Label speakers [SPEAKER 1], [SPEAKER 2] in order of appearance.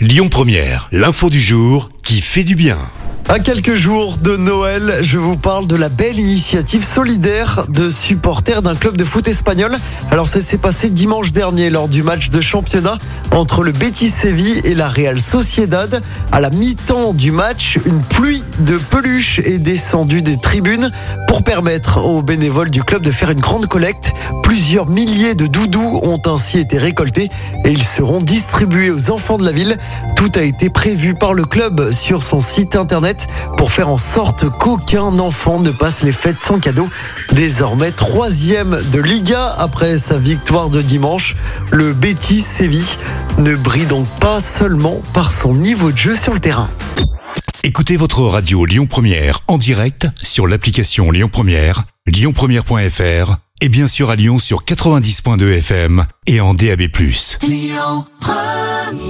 [SPEAKER 1] Lyon Première, l'info du jour qui fait du bien.
[SPEAKER 2] À quelques jours de Noël, je vous parle de la belle initiative solidaire de supporters d'un club de foot espagnol. Alors ça s'est passé dimanche dernier lors du match de championnat entre le Betis Séville et la Real Sociedad. À la mi-temps du match, une pluie de peluches est descendue des tribunes pour permettre aux bénévoles du club de faire une grande collecte. Plusieurs milliers de doudous ont ainsi été récoltés et ils seront distribués aux enfants de la ville. Tout a été prévu par le club sur son site internet pour faire en sorte qu'aucun enfant ne passe les fêtes sans cadeau. Désormais troisième de Liga après sa victoire de dimanche, le Betis Séville ne brille donc pas seulement par son niveau de jeu sur le terrain.
[SPEAKER 1] Écoutez votre radio Lyon Première en direct sur l'application Lyon Première, lyonpremière.fr et bien sûr à Lyon sur 90.2 FM et en DAB+. Lyon Première